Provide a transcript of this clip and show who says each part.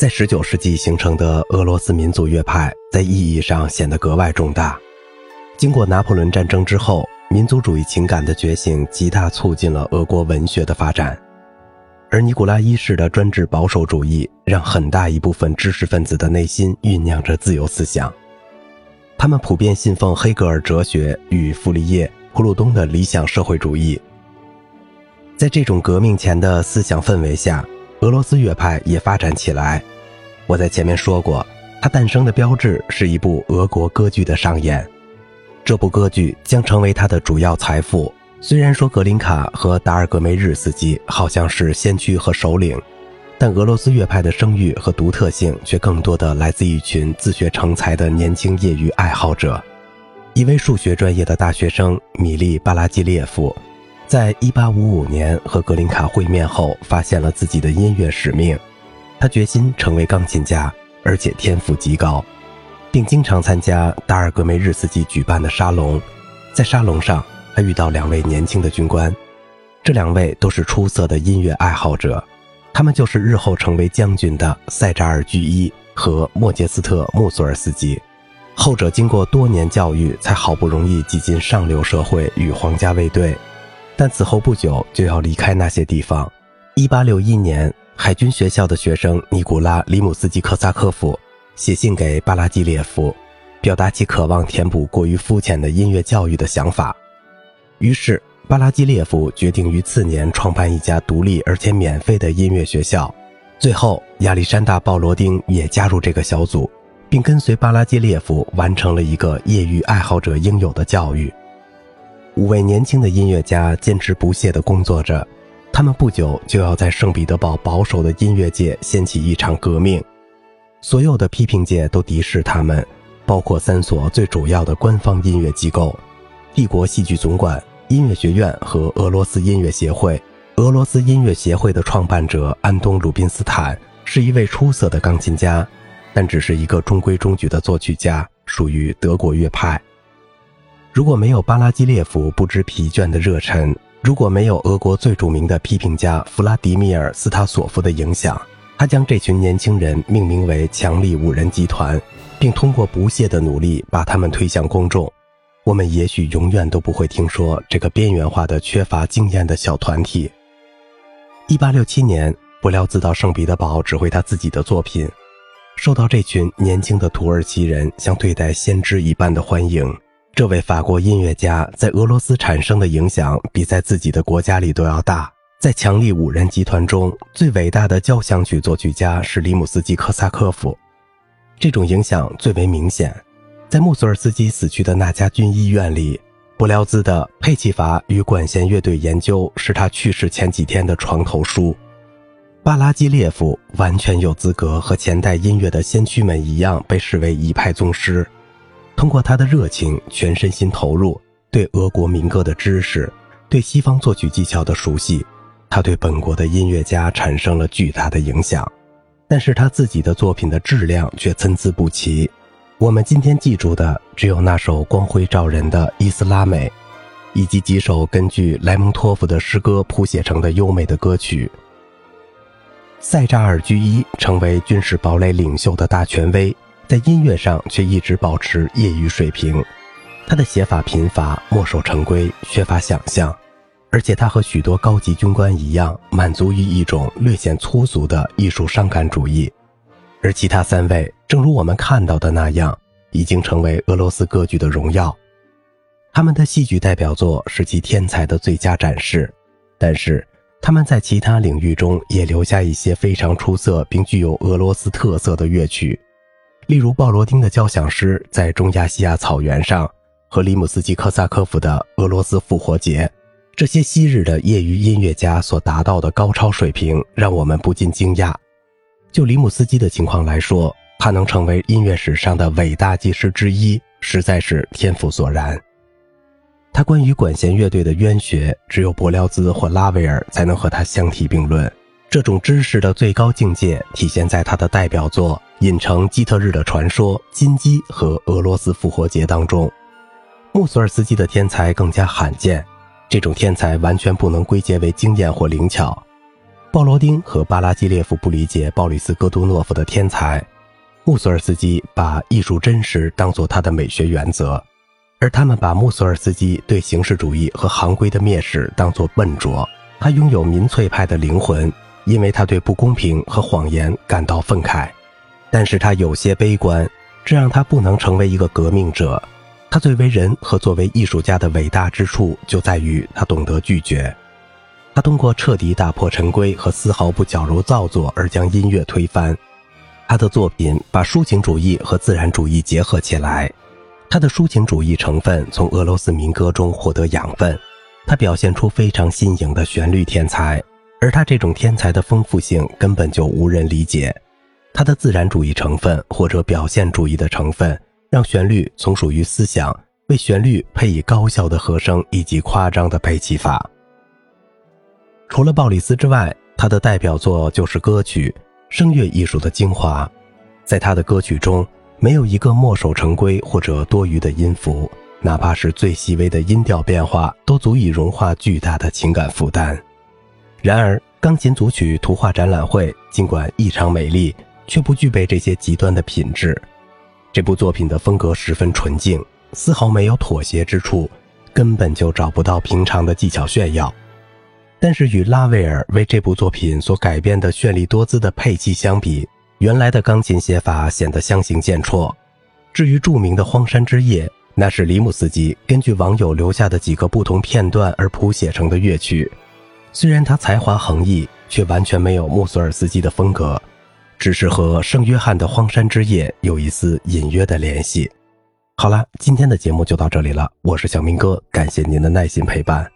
Speaker 1: 在19世纪形成的俄罗斯民族乐派，在意义上显得格外重大。经过拿破仑战争之后，民族主义情感的觉醒极大促进了俄国文学的发展，而尼古拉一世的专制保守主义让很大一部分知识分子的内心酝酿着自由思想。他们普遍信奉黑格尔哲学与傅立叶、普鲁东的理想社会主义。在这种革命前的思想氛围下，俄罗斯乐派也发展起来。我在前面说过，它诞生的标志是一部俄国歌剧的上演。这部歌剧将成为他的主要财富。虽然说格林卡和达尔戈梅日斯基好像是先驱和首领。但俄罗斯乐派的声誉和独特性却更多的来自一群自学成才的年轻业余爱好者。一位数学专业的大学生米利·巴拉基列夫，在1855年和格林卡会面后，发现了自己的音乐使命。他决心成为钢琴家，而且天赋极高，并经常参加达尔戈梅日斯基举办的沙龙。在沙龙上，他遇到两位年轻的军官，这两位都是出色的音乐爱好者。他们就是日后成为将军的塞扎尔居伊和莫杰斯特穆索尔斯基，后者经过多年教育，才好不容易挤进上流社会与皇家卫队，但此后不久就要离开那些地方。1861年，海军学校的学生尼古拉·里姆斯基科萨科夫写信给巴拉基列夫，表达其渴望填补过于肤浅的音乐教育的想法，于是。巴拉基列夫决定于次年创办一家独立而且免费的音乐学校。最后，亚历山大·鲍罗丁也加入这个小组，并跟随巴拉基列夫完成了一个业余爱好者应有的教育。五位年轻的音乐家坚持不懈地工作着，他们不久就要在圣彼得堡保守的音乐界掀起一场革命。所有的批评界都敌视他们，包括三所最主要的官方音乐机构：帝国戏剧总管。音乐学院和俄罗斯音乐协会。俄罗斯音乐协会的创办者安东·鲁宾斯坦是一位出色的钢琴家，但只是一个中规中矩的作曲家，属于德国乐派。如果没有巴拉基列夫不知疲倦的热忱，如果没有俄国最著名的批评家弗拉迪米尔·斯塔索夫的影响，他将这群年轻人命名为“强力五人集团”，并通过不懈的努力把他们推向公众。我们也许永远都不会听说这个边缘化的、缺乏经验的小团体。一八六七年，布廖兹到圣彼得堡指挥他自己的作品，受到这群年轻的土耳其人像对待先知一般的欢迎。这位法国音乐家在俄罗斯产生的影响比在自己的国家里都要大。在强力五人集团中最伟大的交响曲作曲家是里姆斯基科萨科夫，这种影响最为明显。在穆索尔斯基死去的那家军医院里，布廖兹的《佩奇法与管弦乐队研究》是他去世前几天的床头书。巴拉基列夫完全有资格和前代音乐的先驱们一样被视为一派宗师。通过他的热情、全身心投入，对俄国民歌的知识，对西方作曲技巧的熟悉，他对本国的音乐家产生了巨大的影响。但是他自己的作品的质量却参差不齐。我们今天记住的只有那首光辉照人的《伊斯拉美》，以及几首根据莱蒙托夫的诗歌谱写成的优美的歌曲。塞扎尔居伊成为军事堡垒领袖的大权威，在音乐上却一直保持业余水平。他的写法贫乏，墨守成规，缺乏想象，而且他和许多高级军官一样，满足于一种略显粗俗的艺术伤感主义。而其他三位，正如我们看到的那样，已经成为俄罗斯歌剧的荣耀。他们的戏剧代表作是其天才的最佳展示，但是他们在其他领域中也留下一些非常出色并具有俄罗斯特色的乐曲，例如鲍罗丁的交响诗在中亚细亚草原上和里姆斯基科萨科夫的俄罗斯复活节。这些昔日的业余音乐家所达到的高超水平，让我们不禁惊讶。就里姆斯基的情况来说，他能成为音乐史上的伟大技师之一，实在是天赋所然。他关于管弦乐队的渊学，只有伯辽兹或拉威尔才能和他相提并论。这种知识的最高境界体现在他的代表作《隐城基特日的传说》《金鸡》和《俄罗斯复活节》当中。穆索尔斯基的天才更加罕见，这种天才完全不能归结为经验或灵巧。鲍罗丁和巴拉基列夫不理解鲍里斯·戈杜诺夫的天才，穆索尔斯基把艺术真实当作他的美学原则，而他们把穆索尔斯基对形式主义和行规的蔑视当作笨拙。他拥有民粹派的灵魂，因为他对不公平和谎言感到愤慨，但是他有些悲观，这让他不能成为一个革命者。他最为人和作为艺术家的伟大之处就在于他懂得拒绝。他通过彻底打破陈规和丝毫不矫揉造作而将音乐推翻。他的作品把抒情主义和自然主义结合起来。他的抒情主义成分从俄罗斯民歌中获得养分。他表现出非常新颖的旋律天才，而他这种天才的丰富性根本就无人理解。他的自然主义成分或者表现主义的成分，让旋律从属于思想，为旋律配以高效的和声以及夸张的配器法。除了鲍里斯之外，他的代表作就是歌曲，声乐艺术的精华。在他的歌曲中，没有一个墨守成规或者多余的音符，哪怕是最细微的音调变化，都足以融化巨大的情感负担。然而，钢琴组曲图画展览会尽管异常美丽，却不具备这些极端的品质。这部作品的风格十分纯净，丝毫没有妥协之处，根本就找不到平常的技巧炫耀。但是与拉威尔为这部作品所改编的绚丽多姿的配器相比，原来的钢琴写法显得相形见绌。至于著名的《荒山之夜》，那是里姆斯基根据网友留下的几个不同片段而谱写成的乐曲。虽然他才华横溢，却完全没有穆索尔斯基的风格，只是和圣约翰的《荒山之夜》有一丝隐约的联系。好了，今天的节目就到这里了，我是小明哥，感谢您的耐心陪伴。